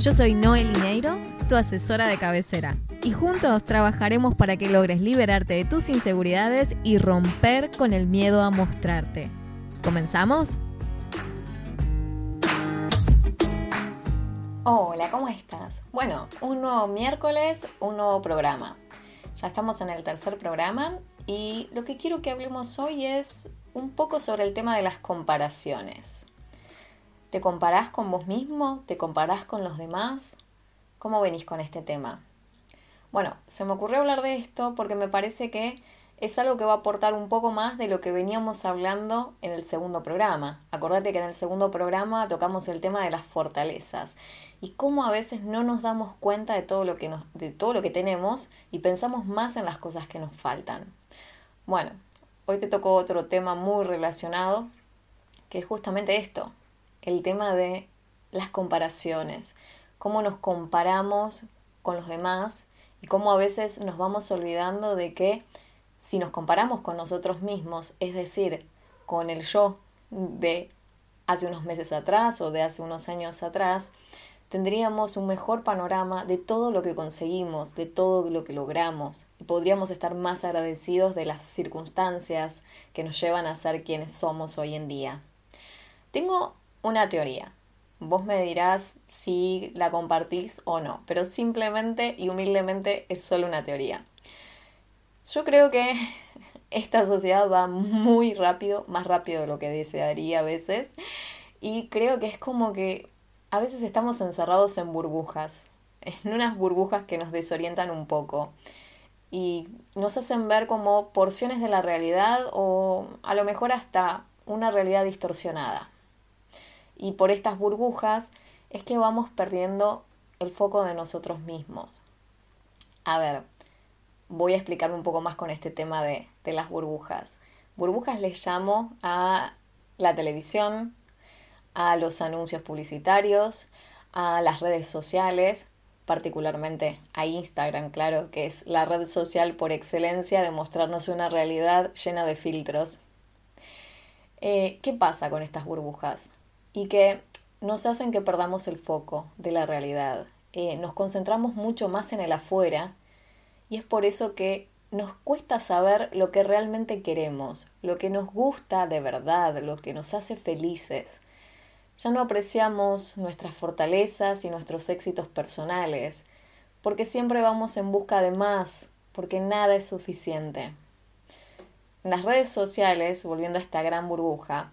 Yo soy Noel Lineiro, tu asesora de cabecera, y juntos trabajaremos para que logres liberarte de tus inseguridades y romper con el miedo a mostrarte. ¿Comenzamos? Hola, ¿cómo estás? Bueno, un nuevo miércoles, un nuevo programa. Ya estamos en el tercer programa y lo que quiero que hablemos hoy es un poco sobre el tema de las comparaciones. ¿Te comparás con vos mismo? ¿Te comparás con los demás? ¿Cómo venís con este tema? Bueno, se me ocurrió hablar de esto porque me parece que es algo que va a aportar un poco más de lo que veníamos hablando en el segundo programa. Acordate que en el segundo programa tocamos el tema de las fortalezas y cómo a veces no nos damos cuenta de todo lo que, de todo lo que tenemos y pensamos más en las cosas que nos faltan. Bueno, hoy te tocó otro tema muy relacionado, que es justamente esto, el tema de las comparaciones, cómo nos comparamos con los demás y cómo a veces nos vamos olvidando de que si nos comparamos con nosotros mismos, es decir, con el yo de hace unos meses atrás o de hace unos años atrás, tendríamos un mejor panorama de todo lo que conseguimos, de todo lo que logramos y podríamos estar más agradecidos de las circunstancias que nos llevan a ser quienes somos hoy en día. Tengo una teoría. Vos me dirás si la compartís o no, pero simplemente y humildemente es solo una teoría. Yo creo que esta sociedad va muy rápido, más rápido de lo que desearía a veces, y creo que es como que a veces estamos encerrados en burbujas, en unas burbujas que nos desorientan un poco y nos hacen ver como porciones de la realidad o a lo mejor hasta una realidad distorsionada y por estas burbujas es que vamos perdiendo el foco de nosotros mismos. A ver, voy a explicar un poco más con este tema de, de las burbujas. Burbujas les llamo a la televisión, a los anuncios publicitarios, a las redes sociales, particularmente a Instagram, claro, que es la red social por excelencia de mostrarnos una realidad llena de filtros. Eh, ¿Qué pasa con estas burbujas? Y que nos hacen que perdamos el foco de la realidad. Eh, nos concentramos mucho más en el afuera y es por eso que nos cuesta saber lo que realmente queremos, lo que nos gusta de verdad, lo que nos hace felices. Ya no apreciamos nuestras fortalezas y nuestros éxitos personales, porque siempre vamos en busca de más, porque nada es suficiente. En las redes sociales, volviendo a esta gran burbuja,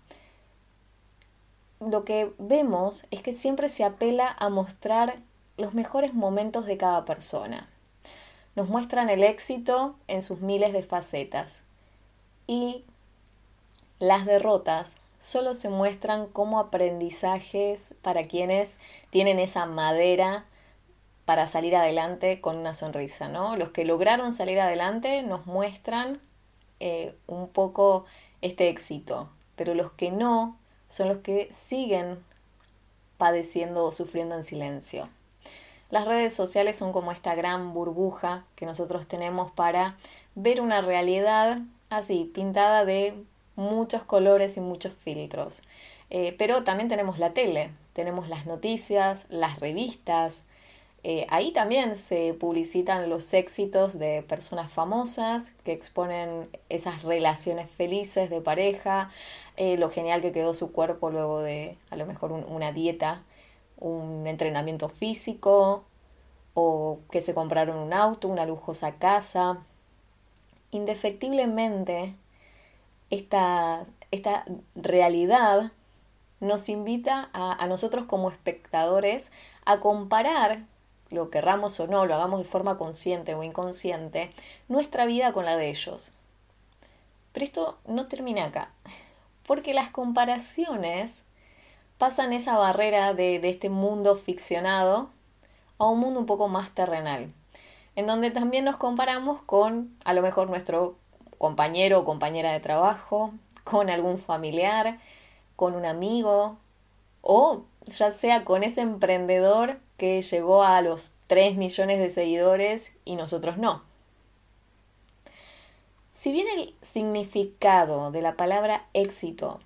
lo que vemos es que siempre se apela a mostrar los mejores momentos de cada persona. Nos muestran el éxito en sus miles de facetas y las derrotas solo se muestran como aprendizajes para quienes tienen esa madera para salir adelante con una sonrisa, ¿no? Los que lograron salir adelante nos muestran eh, un poco este éxito, pero los que no son los que siguen padeciendo o sufriendo en silencio. Las redes sociales son como esta gran burbuja que nosotros tenemos para ver una realidad así, pintada de muchos colores y muchos filtros. Eh, pero también tenemos la tele, tenemos las noticias, las revistas. Eh, ahí también se publicitan los éxitos de personas famosas que exponen esas relaciones felices de pareja, eh, lo genial que quedó su cuerpo luego de a lo mejor una dieta, un entrenamiento físico o que se compraron un auto, una lujosa casa. Indefectiblemente, esta, esta realidad nos invita a, a, nosotros como espectadores a comparar, lo querramos o no, lo hagamos de forma consciente o inconsciente, nuestra vida con la de ellos. Pero esto no termina acá porque las comparaciones pasan esa barrera de, este mundo ficcionado a un mundo un poco más terrenal, en donde también nos comparamos con a lo mejor nuestro compañero o compañera de trabajo, con algún familiar, con un amigo o ya sea con ese emprendedor que llegó a los 3 millones de seguidores y nosotros no. Si bien el significado de la palabra éxito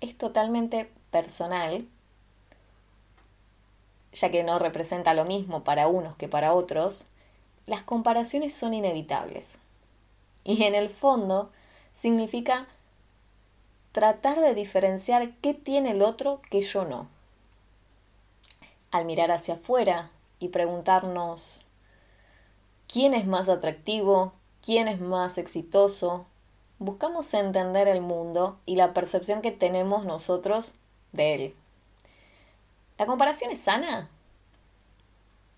es totalmente personal, ya que no representa lo mismo para unos que para otros, las comparaciones son inevitables. Y en el fondo significa tratar de diferenciar qué tiene el otro que yo no. Al mirar hacia afuera y preguntarnos quién es más atractivo, quién es más exitoso, buscamos entender el mundo y la percepción que tenemos nosotros de él. ¿La comparación es sana?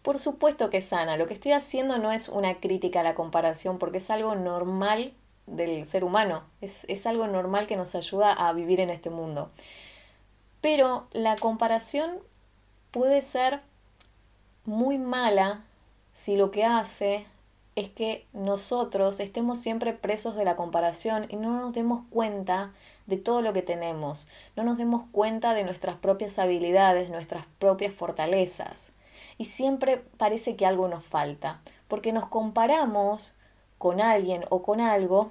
Por supuesto que es sana. Lo que estoy haciendo no es una crítica a la comparación porque es algo normal del ser humano. Es, es algo normal que nos ayuda a vivir en este mundo. Pero la comparación puede ser muy mala si lo que hace es que nosotros estemos siempre presos de la comparación y no nos demos cuenta de todo lo que tenemos, no nos demos cuenta de nuestras propias habilidades, nuestras propias fortalezas. Y siempre parece que algo nos falta, porque nos comparamos con alguien o con algo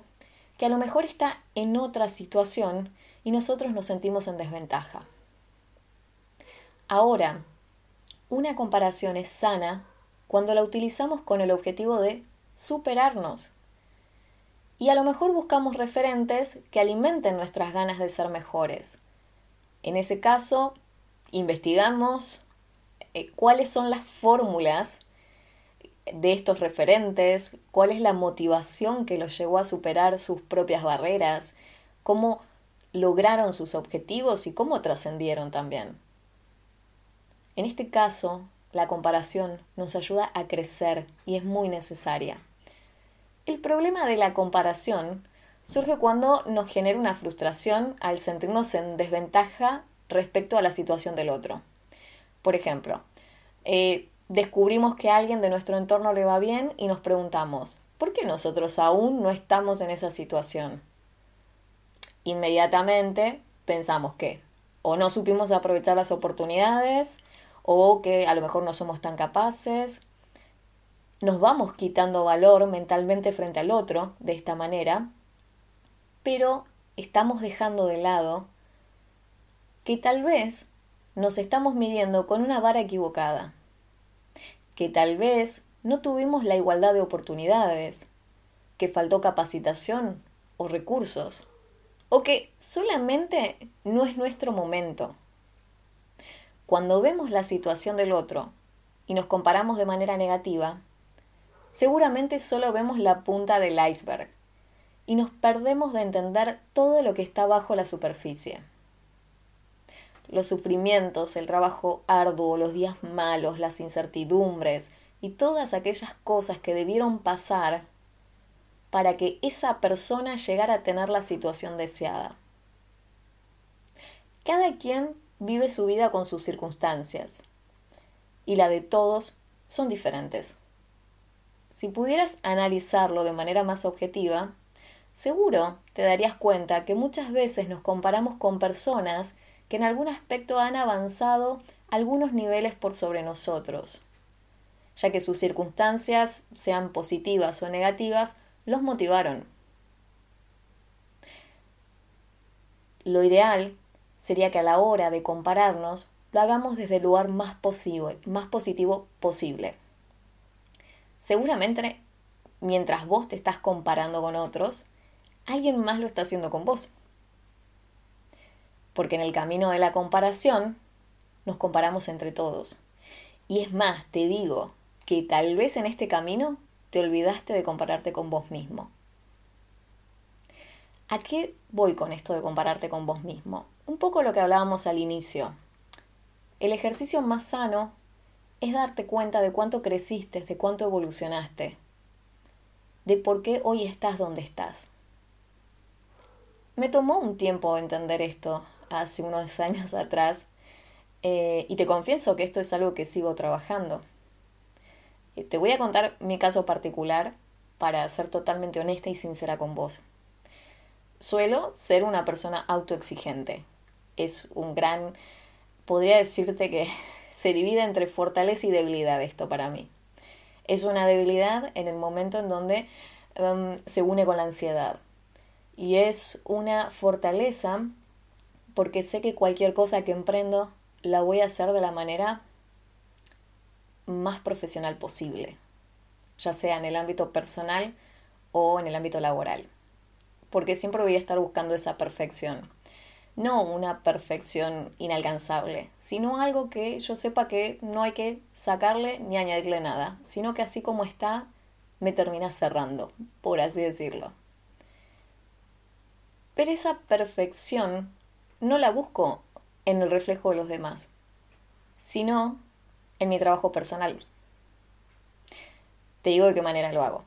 que a lo mejor está en otra situación y nosotros nos sentimos en desventaja. Ahora, una comparación es sana cuando la utilizamos con el objetivo de superarnos. Y a lo mejor buscamos referentes que alimenten nuestras ganas de ser mejores. En ese caso, investigamos eh, cuáles son las fórmulas de estos referentes, cuál es la motivación que los llevó a superar sus propias barreras, cómo lograron sus objetivos y cómo trascendieron también. En este caso, la comparación nos ayuda a crecer y es muy necesaria. El problema de la comparación surge cuando nos genera una frustración al sentirnos en desventaja respecto a la situación del otro. Por ejemplo, eh, descubrimos que a alguien de nuestro entorno le va bien y nos preguntamos, ¿por qué nosotros aún no estamos en esa situación? Inmediatamente pensamos que o no supimos aprovechar las oportunidades o que a lo mejor no somos tan capaces nos vamos quitando valor mentalmente frente al otro de esta manera, pero estamos dejando de lado que tal vez nos estamos midiendo con una vara equivocada, que tal vez no tuvimos la igualdad de oportunidades, que faltó capacitación o recursos, o que solamente no es nuestro momento. Cuando vemos la situación del otro y nos comparamos de manera negativa, seguramente solo vemos la punta del iceberg y nos perdemos de entender todo lo que está bajo la superficie. Los sufrimientos, el trabajo arduo, los días malos, las incertidumbres y todas aquellas cosas que debieron pasar para que esa persona llegara a tener la situación deseada. Cada quien vive su vida con sus circunstancias y la de todos son diferentes. Si pudieras analizarlo de manera más objetiva, seguro te darías cuenta que muchas veces nos comparamos con personas que en algún aspecto han avanzado algunos niveles por sobre nosotros, ya que sus circunstancias, sean positivas o negativas, los motivaron. Lo ideal sería que a la hora de compararnos lo hagamos desde el lugar más, posible, más positivo posible seguramente mientras vos te estás comparando con otros, alguien más lo está haciendo con vos. Porque en el camino de la comparación nos comparamos entre todos. Y es más, te digo que tal vez en este camino te olvidaste de compararte con vos mismo. ¿A qué voy con esto de compararte con vos mismo? Un poco lo que hablábamos al inicio. El ejercicio más sano es darte cuenta de cuánto creciste, de cuánto evolucionaste, de por qué hoy estás donde estás. Me tomó un tiempo entender esto hace unos años atrás eh, y te confieso que esto es algo que sigo trabajando. Eh, te voy a contar mi caso particular para ser totalmente honesta y sincera con vos. suelo ser una persona autoexigente. Es un gran, podría decirte que se divide entre fortaleza y debilidad esto para mí. Es una debilidad en el momento en donde em, se une con la ansiedad. Y es una fortaleza porque sé que cualquier cosa que emprendo la voy a hacer de la manera más profesional posible, ya sea en el ámbito personal o en el ámbito laboral. Porque siempre voy a estar buscando esa perfección. No una perfección inalcanzable, sino algo que yo sepa que no hay que sacarle ni añadirle nada, sino que así como está, me termina cerrando, por así decirlo. Pero esa perfección no la busco en el reflejo de los demás, sino en mi trabajo personal. Te digo de qué manera lo hago.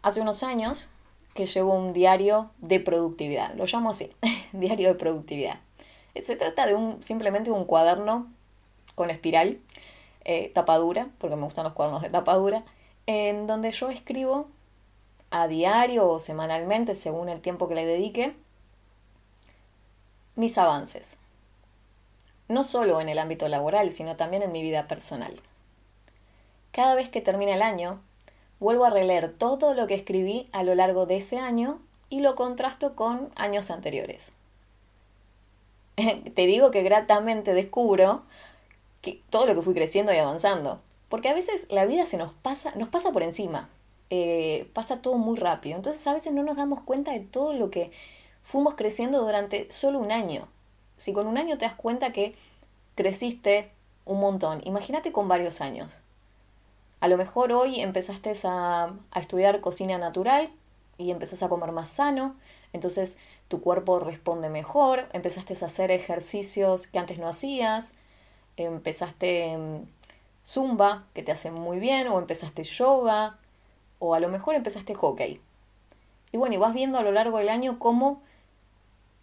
Hace unos años que llevo un diario de productividad, lo llamo así, diario de productividad. Se trata de un, simplemente un cuaderno con espiral, eh, tapadura, porque me gustan los cuadernos de tapadura, en donde yo escribo a diario o semanalmente, según el tiempo que le dedique, mis avances no solo en el ámbito laboral, sino también en mi vida personal. Cada vez que termina el año, vuelvo a releer todo lo que escribí a lo largo de ese año y lo contrasto con años anteriores. Te digo que gratamente descubro que todo lo que fui creciendo y avanzando, porque a veces la vida se nos pasa, nos pasa por encima, eh, pasa todo muy rápido, entonces a veces no nos damos cuenta de todo lo que fuimos creciendo durante solo un año. Si con un año te das cuenta que creciste un montón, imagínate con varios años. A lo mejor hoy empezaste a, estudiar cocina natural y empezás a comer más sano, entonces tu cuerpo responde mejor, empezaste a hacer ejercicios que antes no hacías, empezaste mm, zumba, que te hace muy bien, o empezaste yoga, o a lo mejor empezaste hockey. Y bueno, y vas viendo a lo largo del año cómo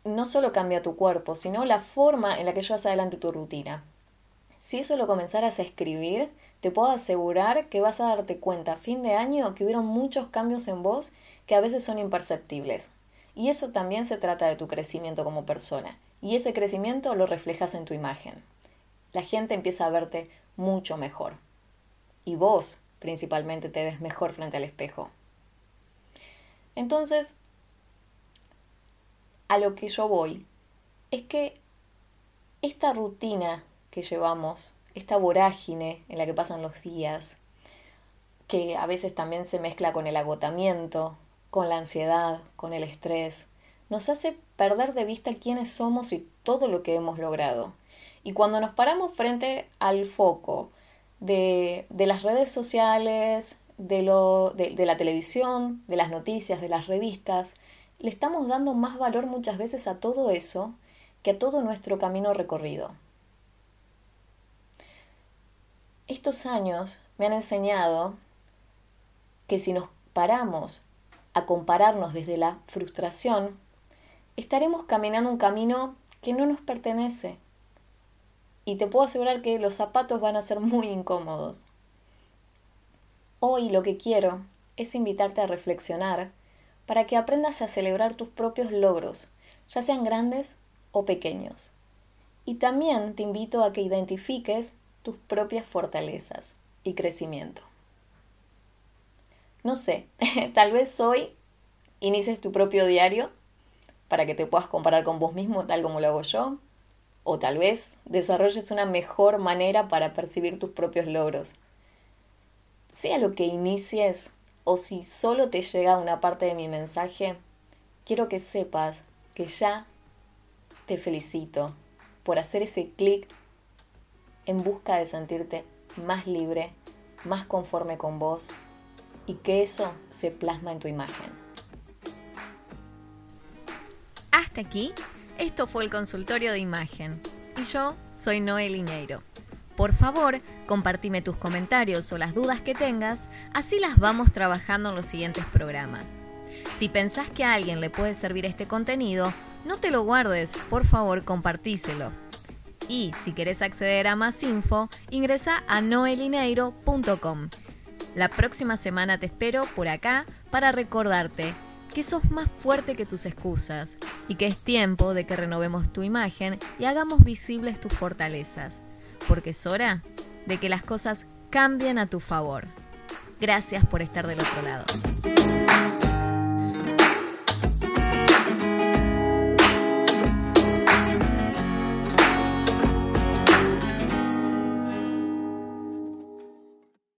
no solo cambia tu cuerpo, sino la forma en la que llevas adelante tu rutina. Si eso lo comenzaras a escribir, te puedo asegurar que vas a darte cuenta a fin de año que hubieron muchos cambios en vos que a veces son imperceptibles. Y eso también se trata de tu crecimiento como persona. Y ese crecimiento lo reflejas en tu imagen. La gente empieza a verte mucho mejor. Y vos principalmente te ves mejor frente al espejo. Entonces, a lo que yo voy es que esta rutina que llevamos, esta vorágine en la que pasan los días, que a veces también se mezcla con el agotamiento, con la ansiedad, con el estrés, nos hace perder de vista quiénes somos y todo lo que hemos logrado. Y cuando nos paramos frente al foco de, las redes sociales, de, lo, de la televisión, de las noticias, de las revistas, le estamos dando más valor muchas veces a todo eso que a todo nuestro camino recorrido. Estos años me han enseñado que si nos paramos a compararnos desde la frustración, estaremos caminando un camino que no nos pertenece. Y te puedo asegurar que los zapatos van a ser muy incómodos. Hoy lo que quiero es invitarte a reflexionar para que aprendas a celebrar tus propios logros, ya sean grandes o pequeños. Y también te invito a que identifiques tus propias fortalezas y crecimiento. No sé, tal vez hoy inicies tu propio diario para que te puedas comparar con vos mismo tal como lo hago yo, o tal vez desarrolles una mejor manera para percibir tus propios logros. Sea lo que inicies, o si solo te llega una parte de mi mensaje, quiero que sepas que ya te felicito por hacer ese clic en busca de sentirte más libre, más conforme con vos y que eso se plasma en tu imagen. Hasta aquí, esto fue el consultorio de imagen y yo soy Noel Iñeiro. Por favor, compartime tus comentarios o las dudas que tengas, así las vamos trabajando en los siguientes programas. Si pensás que a alguien le puede servir este contenido, no te lo guardes, por favor compartíselo. Y si querés acceder a más info, ingresa a noelineiro.com. La próxima semana te espero por acá para recordarte que sos más fuerte que tus excusas y que es tiempo de que renovemos tu imagen y hagamos visibles tus fortalezas, porque es hora de que las cosas cambien a tu favor. Gracias por estar del otro lado.